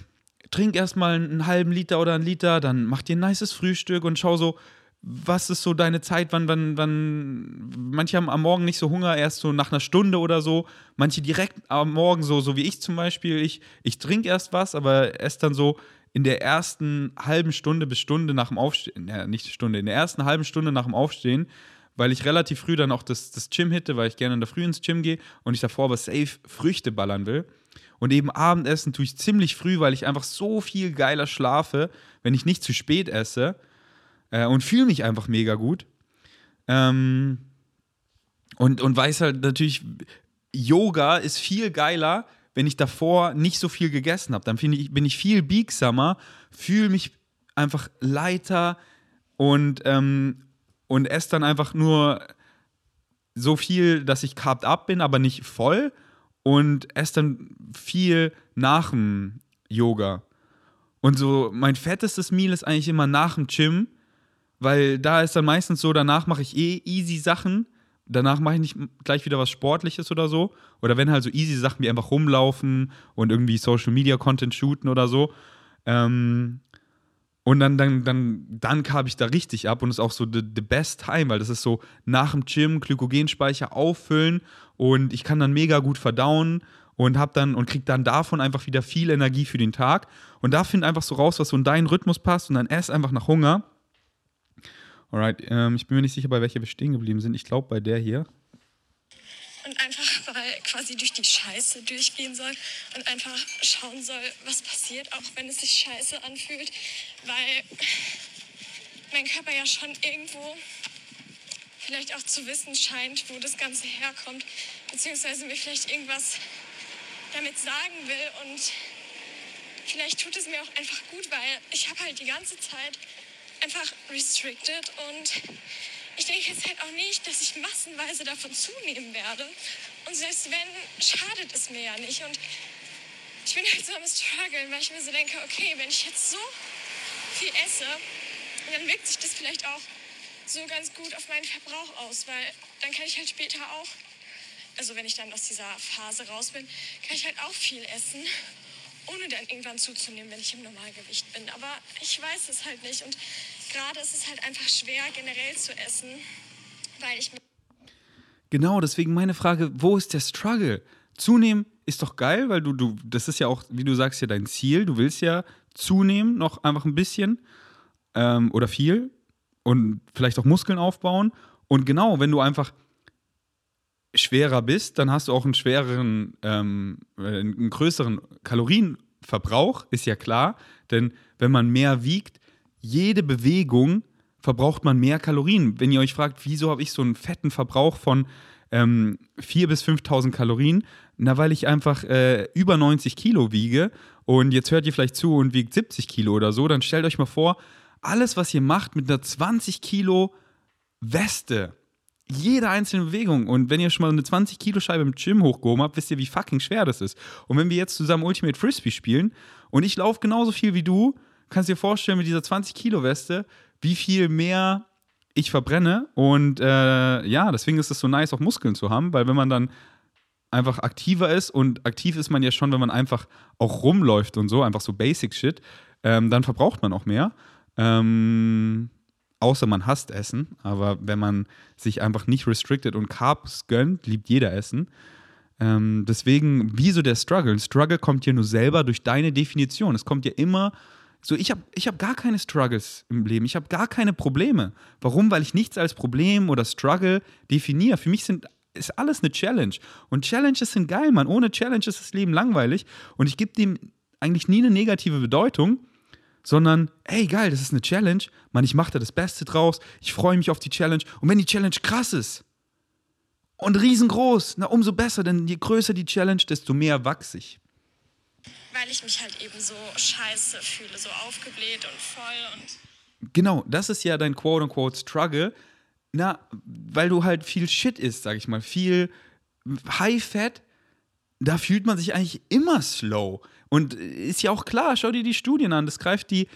trink erstmal einen halben Liter oder einen Liter, dann mach dir ein nices Frühstück und schau so, was ist so deine Zeit, wann, wann, wann, manche haben am Morgen nicht so Hunger, erst so nach einer Stunde oder so, manche direkt am Morgen so, so wie ich zum Beispiel, ich, ich trinke erst was, aber esse dann so in der ersten halben Stunde bis Stunde nach dem Aufstehen, ja, nicht Stunde, in der ersten halben Stunde nach dem Aufstehen, weil ich relativ früh dann auch das, das Gym hitte, weil ich gerne in der Früh ins Gym gehe und ich davor aber safe Früchte ballern will. Und eben Abendessen tue ich ziemlich früh, weil ich einfach so viel geiler schlafe, wenn ich nicht zu spät esse äh, und fühle mich einfach mega gut. Ähm, und, und weiß halt natürlich, Yoga ist viel geiler, wenn ich davor nicht so viel gegessen habe. Dann ich, bin ich viel biegsamer, fühle mich einfach leiter und, ähm, und esse dann einfach nur so viel, dass ich carved up bin, aber nicht voll und esse dann viel nach dem Yoga. Und so mein fettestes Meal ist eigentlich immer nach dem Gym, weil da ist dann meistens so, danach mache ich eh easy Sachen. Danach mache ich nicht gleich wieder was Sportliches oder so. Oder wenn halt so easy Sachen wie einfach rumlaufen und irgendwie Social Media Content shooten oder so. Ähm, und dann, dann, dann, dann habe ich da richtig ab und ist auch so the, the best time, weil das ist so nach dem Gym Glykogenspeicher auffüllen und ich kann dann mega gut verdauen und hab dann und krieg dann davon einfach wieder viel Energie für den Tag. Und da find einfach so raus, was so in deinen Rhythmus passt und dann ess einfach nach Hunger. Alright, ähm, ich bin mir nicht sicher, bei welcher wir stehen geblieben sind. Ich glaube bei der hier. Und einfach mal quasi durch die Scheiße durchgehen soll und einfach schauen soll, was passiert, auch wenn es sich scheiße anfühlt. Weil mein Körper ja schon irgendwo vielleicht auch zu wissen scheint, wo das Ganze herkommt, beziehungsweise mir vielleicht irgendwas damit sagen will und vielleicht tut es mir auch einfach gut, weil ich habe halt die ganze Zeit einfach restricted und ich denke jetzt halt auch nicht, dass ich massenweise davon zunehmen werde. Und selbst wenn, schadet es mir ja nicht. Und ich bin halt so am struggeln, weil ich mir so denke, okay, wenn ich jetzt so viel esse, dann wirkt sich das vielleicht auch so ganz gut auf meinen Verbrauch aus, weil dann kann ich halt später auch, also wenn ich dann aus dieser Phase raus bin, kann ich halt auch viel essen ohne dann irgendwann zuzunehmen, wenn ich im Normalgewicht bin. Aber ich weiß es halt nicht. Und gerade ist es halt einfach schwer, generell zu essen, weil ich. Genau, deswegen meine Frage: Wo ist der Struggle? Zunehmen ist doch geil, weil du, du, das ist ja auch, wie du sagst, ja dein Ziel. Du willst ja zunehmen, noch einfach ein bisschen. ähm, oder viel und vielleicht auch Muskeln aufbauen. Und genau, wenn du einfach schwerer bist, dann hast du auch einen schwereren, ähm, äh, einen größeren Kalorienverbrauch, ist ja klar. Denn wenn man mehr wiegt, jede Bewegung verbraucht man mehr Kalorien. Wenn ihr euch fragt, wieso habe ich so einen fetten Verbrauch von ähm, 4.000 bis 5.000 Kalorien, na, weil ich einfach äh, über 90 Kilo wiege und jetzt hört ihr vielleicht zu und wiegt 70 Kilo oder so, dann stellt euch mal vor, alles, was ihr macht mit einer 20 Kilo Weste, jede einzelne Bewegung. Und wenn ihr schon mal eine 20 Kilo Scheibe im Gym hochgehoben habt, wisst ihr, wie fucking schwer das ist. Und wenn wir jetzt zusammen Ultimate Frisbee spielen und ich laufe genauso viel wie du, kannst du dir vorstellen, mit dieser 20 Kilo Weste, wie viel mehr ich verbrenne. Und äh, ja, deswegen ist es so nice, auch Muskeln zu haben, weil wenn man dann einfach aktiver ist und aktiv ist man ja schon, wenn man einfach auch rumläuft und so, einfach so Basic Shit, ähm, dann verbraucht man auch mehr. Ähm, außer man hasst Essen, aber wenn man sich einfach nicht restricted und Carbs gönnt, liebt jeder Essen. Ähm, deswegen, wieso der Struggle? Struggle kommt ja nur selber durch deine Definition. Es kommt ja immer so, ich habe ich hab gar keine Struggles im Leben. Ich habe gar keine Probleme. Warum? Weil ich nichts als Problem oder Struggle definiere. Für mich sind, ist alles eine Challenge. Und Challenges sind geil, Mann. Ohne Challenges ist das Leben langweilig. Und ich gebe dem eigentlich nie eine negative Bedeutung, sondern, ey, geil, das ist eine Challenge. Mann, ich mache da das Beste draus. Ich freue mich auf die Challenge. Und wenn die Challenge krass ist und riesengroß, na, umso besser, denn je größer die Challenge, desto mehr wachse ich weil ich mich halt eben so scheiße fühle, so aufgebläht und voll und. Genau, das ist ja dein quote-unquote Struggle. Na, weil du halt viel Shit isst, sag ich mal, viel High-Fat, da fühlt man sich eigentlich immer slow. Und ist ja auch klar, schau dir die Studien an, das greift die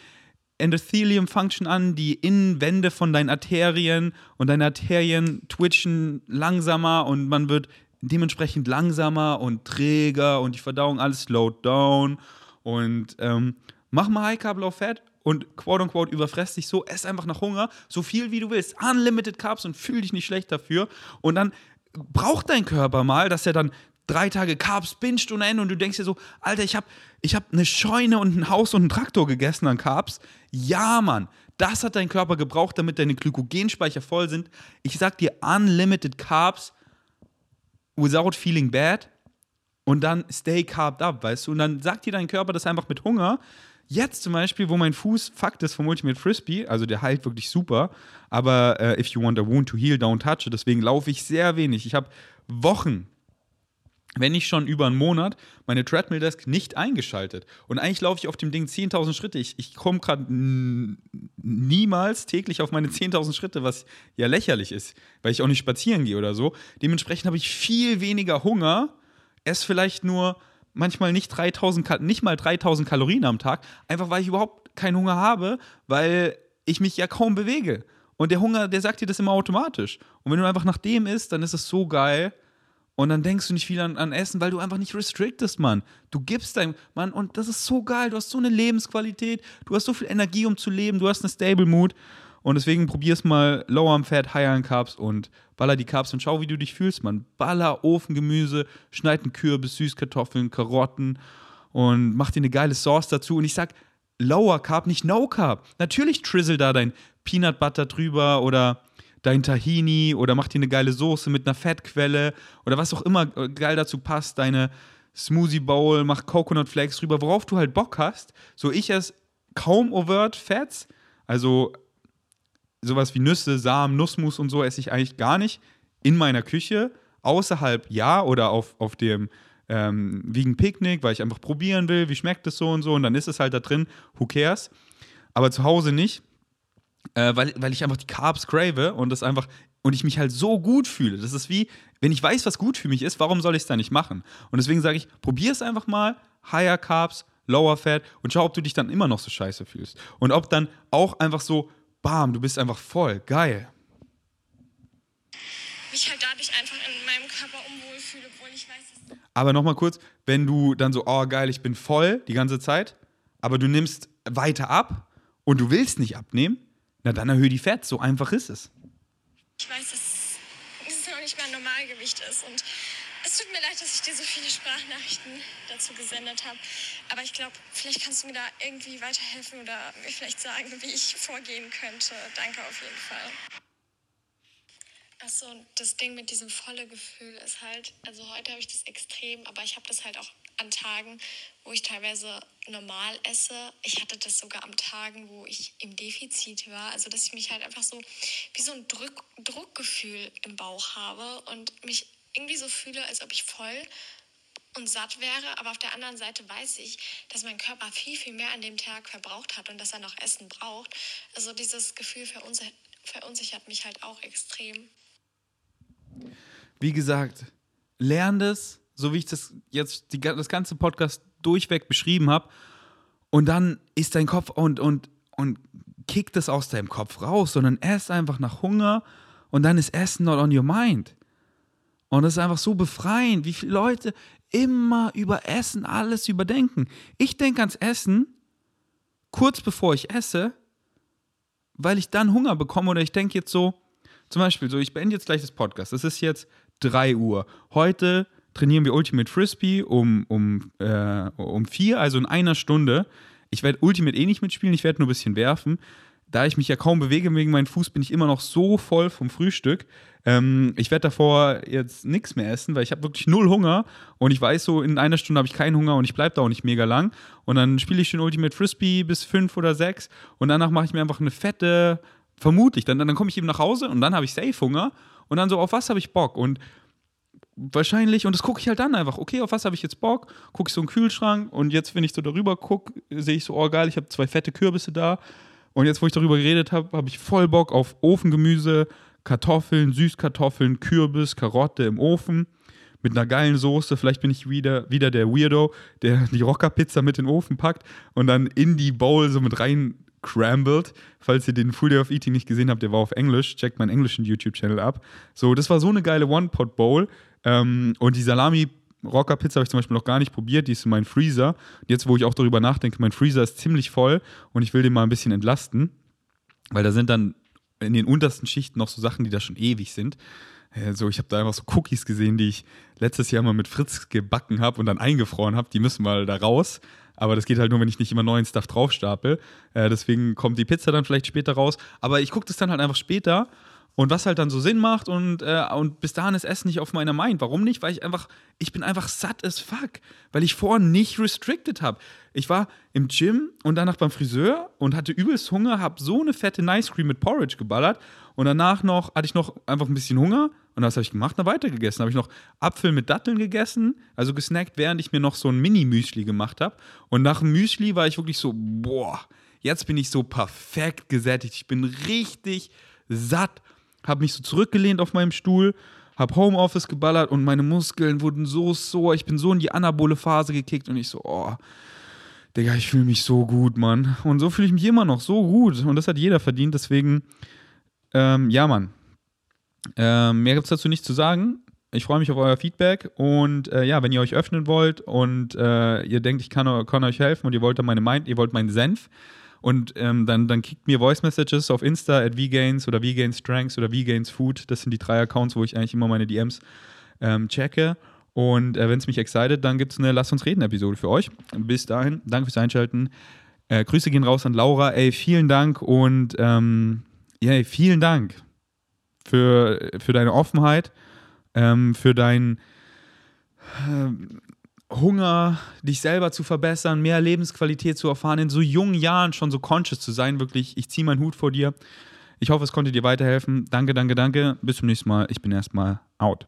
Endothelium Function an, die Innenwände von deinen Arterien und deine Arterien twitchen langsamer und man wird dementsprechend langsamer und träger und die Verdauung alles slowed down. Und ähm, mach mal High Carb, Low Fat und quote unquote überfresst dich so, ess einfach nach Hunger, so viel wie du willst, unlimited Carbs und fühl dich nicht schlecht dafür. Und dann braucht dein Körper mal, dass er dann drei Tage Carbs binscht und Ende und du denkst dir so, Alter, ich habe ich hab eine Scheune und ein Haus und einen Traktor gegessen an Carbs. Ja, Mann, das hat dein Körper gebraucht, damit deine Glykogenspeicher voll sind. Ich sag dir, unlimited Carbs without feeling bad und dann stay carved up, weißt du? Und dann sagt dir dein Körper das einfach mit Hunger. Jetzt zum Beispiel, wo mein Fuß Fakt ist vom Ultimate Frisbee, also der heilt wirklich super, aber äh, if you want a wound to heal, don't touch it. Deswegen laufe ich sehr wenig. Ich habe Wochen wenn nicht schon über einen Monat, meine Treadmill Desk nicht eingeschaltet. Und eigentlich laufe ich auf dem Ding 10.000 Schritte. Ich, ich komme gerade niemals täglich auf meine 10.000 Schritte, was ja lächerlich ist, weil ich auch nicht spazieren gehe oder so. Dementsprechend habe ich viel weniger Hunger, esse vielleicht nur manchmal nicht 3000, nicht mal 3000 Kalorien am Tag, einfach weil ich überhaupt keinen Hunger habe, weil ich mich ja kaum bewege. Und der Hunger, der sagt dir das immer automatisch. Und wenn du einfach nach dem isst, dann ist es so geil. Und dann denkst du nicht viel an, an, Essen, weil du einfach nicht restrictest, Mann. Du gibst dein, Mann, und das ist so geil. Du hast so eine Lebensqualität, du hast so viel Energie, um zu leben, du hast eine Stable Mood. Und deswegen probier's mal low am Fett, high an Carbs und baller die Carbs und schau, wie du dich fühlst, Mann. Baller Ofengemüse, schneid einen Kürbis, Süßkartoffeln, Karotten und mach dir eine geile Sauce dazu. Und ich sag, lower Carb, nicht no Carb. Natürlich trizzle da dein Peanut Butter drüber oder dein Tahini oder mach dir eine geile Soße mit einer Fettquelle oder was auch immer geil dazu passt, deine Smoothie Bowl, mach Coconut Flakes drüber, worauf du halt Bock hast. So ich esse kaum overt Fats, also sowas wie Nüsse, Samen, Nussmus und so esse ich eigentlich gar nicht in meiner Küche. Außerhalb ja oder auf, auf dem ähm, Vegan Picknick, weil ich einfach probieren will, wie schmeckt es so und so und dann ist es halt da drin, who cares. Aber zu Hause nicht äh, weil, weil ich einfach die Carbs crave und das einfach und ich mich halt so gut fühle. Das ist wie, wenn ich weiß, was gut für mich ist, warum soll ich es dann nicht machen? Und deswegen sage ich, probier es einfach mal, higher Carbs, lower Fat und schau, ob du dich dann immer noch so scheiße fühlst. Und ob dann auch einfach so, bam, du bist einfach voll, geil. Mich halt dadurch einfach in meinem Körper unwohl fühle, obwohl ich weiß, dass Aber nochmal kurz, wenn du dann so, oh geil, ich bin voll die ganze Zeit, aber du nimmst weiter ab und du willst nicht abnehmen, na dann erhöhe die Fett, so einfach ist es. Ich weiß, dass es noch nicht mal Normalgewicht ist und es tut mir leid, dass ich dir so viele Sprachnachrichten dazu gesendet habe. Aber ich glaube, vielleicht kannst du mir da irgendwie weiterhelfen oder mir vielleicht sagen, wie ich vorgehen könnte. Danke auf jeden Fall. Achso, das Ding mit diesem volle Gefühl ist halt, also heute habe ich das extrem, aber ich habe das halt auch an Tagen, wo ich teilweise normal esse. Ich hatte das sogar an Tagen, wo ich im Defizit war. Also, dass ich mich halt einfach so wie so ein Druck, Druckgefühl im Bauch habe und mich irgendwie so fühle, als ob ich voll und satt wäre. Aber auf der anderen Seite weiß ich, dass mein Körper viel, viel mehr an dem Tag verbraucht hat und dass er noch Essen braucht. Also, dieses Gefühl verunsichert, verunsichert mich halt auch extrem. Wie gesagt, lern das so wie ich das jetzt die, das ganze Podcast durchweg beschrieben habe. Und dann ist dein Kopf und, und, und kickt es aus deinem Kopf raus, sondern ess einfach nach Hunger und dann ist Essen not on your mind. Und das ist einfach so befreiend, wie viele Leute immer über Essen alles überdenken. Ich denke ans Essen kurz bevor ich esse, weil ich dann Hunger bekomme oder ich denke jetzt so, zum Beispiel so, ich beende jetzt gleich das Podcast. Es ist jetzt 3 Uhr. Heute trainieren wir Ultimate Frisbee um, um, äh, um vier, also in einer Stunde. Ich werde Ultimate eh nicht mitspielen, ich werde nur ein bisschen werfen. Da ich mich ja kaum bewege wegen meinem Fuß, bin ich immer noch so voll vom Frühstück. Ähm, ich werde davor jetzt nichts mehr essen, weil ich habe wirklich null Hunger und ich weiß so, in einer Stunde habe ich keinen Hunger und ich bleibe da auch nicht mega lang. Und dann spiele ich schon Ultimate Frisbee bis fünf oder sechs und danach mache ich mir einfach eine fette, vermutlich, dann, dann komme ich eben nach Hause und dann habe ich safe Hunger und dann so, auf was habe ich Bock? Und wahrscheinlich, und das gucke ich halt dann einfach, okay, auf was habe ich jetzt Bock? Gucke ich so einen Kühlschrank und jetzt, wenn ich so darüber gucke, sehe ich so, oh geil, ich habe zwei fette Kürbisse da. Und jetzt, wo ich darüber geredet habe, habe ich voll Bock auf Ofengemüse, Kartoffeln, Süßkartoffeln, Kürbis, Karotte im Ofen mit einer geilen Soße. Vielleicht bin ich wieder, wieder der Weirdo, der die Rockerpizza mit in den Ofen packt und dann in die Bowl so mit rein crumbled. Falls ihr den Full Day of Eating nicht gesehen habt, der war auf Englisch. Checkt meinen englischen YouTube-Channel ab. So, das war so eine geile One-Pot-Bowl. Ähm, und die Salami Rocker Pizza habe ich zum Beispiel noch gar nicht probiert, die ist in meinem Freezer. Jetzt, wo ich auch darüber nachdenke, mein Freezer ist ziemlich voll und ich will den mal ein bisschen entlasten, weil da sind dann in den untersten Schichten noch so Sachen, die da schon ewig sind. Äh, so, ich habe da einfach so Cookies gesehen, die ich letztes Jahr mal mit Fritz gebacken habe und dann eingefroren habe. Die müssen mal da raus. Aber das geht halt nur, wenn ich nicht immer neuen Stuff draufstapel. Äh, deswegen kommt die Pizza dann vielleicht später raus. Aber ich gucke das dann halt einfach später und was halt dann so Sinn macht und, äh, und bis dahin ist Essen nicht auf meiner Mind. Warum nicht? Weil ich einfach, ich bin einfach satt as fuck, weil ich vorher nicht restricted habe. Ich war im Gym und danach beim Friseur und hatte übelst Hunger, habe so eine fette Nice Cream mit Porridge geballert und danach noch hatte ich noch einfach ein bisschen Hunger und was habe ich gemacht? Na, weitergegessen. Habe ich noch Apfel mit Datteln gegessen, also gesnackt, während ich mir noch so ein Mini-Müsli gemacht habe. Und nach dem Müsli war ich wirklich so, boah, jetzt bin ich so perfekt gesättigt. Ich bin richtig satt habe mich so zurückgelehnt auf meinem Stuhl, habe Homeoffice geballert und meine Muskeln wurden so sore. Ich bin so in die anabole Phase gekickt und ich so, oh, Digga, ich fühle mich so gut, Mann. Und so fühle ich mich immer noch so gut. Und das hat jeder verdient. Deswegen, ähm, ja, Mann. Ähm, mehr gibt es dazu nicht zu sagen. Ich freue mich auf euer Feedback und äh, ja, wenn ihr euch öffnen wollt und äh, ihr denkt, ich kann, kann, euch helfen und ihr wollt meine Mind, ihr wollt meinen Senf, und ähm, dann, dann kickt mir Voice Messages auf Insta at VGains oder VGains Strengths oder VGains Food. Das sind die drei Accounts, wo ich eigentlich immer meine DMs ähm, checke. Und äh, wenn es mich excited, dann gibt es eine Lass uns reden Episode für euch. Bis dahin, danke fürs Einschalten. Äh, Grüße gehen raus an Laura. Ey, vielen Dank und ähm, yeah, vielen Dank für, für deine Offenheit, ähm, für dein ähm, Hunger, dich selber zu verbessern, mehr Lebensqualität zu erfahren, in so jungen Jahren schon so conscious zu sein, wirklich. Ich ziehe meinen Hut vor dir. Ich hoffe, es konnte dir weiterhelfen. Danke, danke, danke. Bis zum nächsten Mal. Ich bin erstmal out.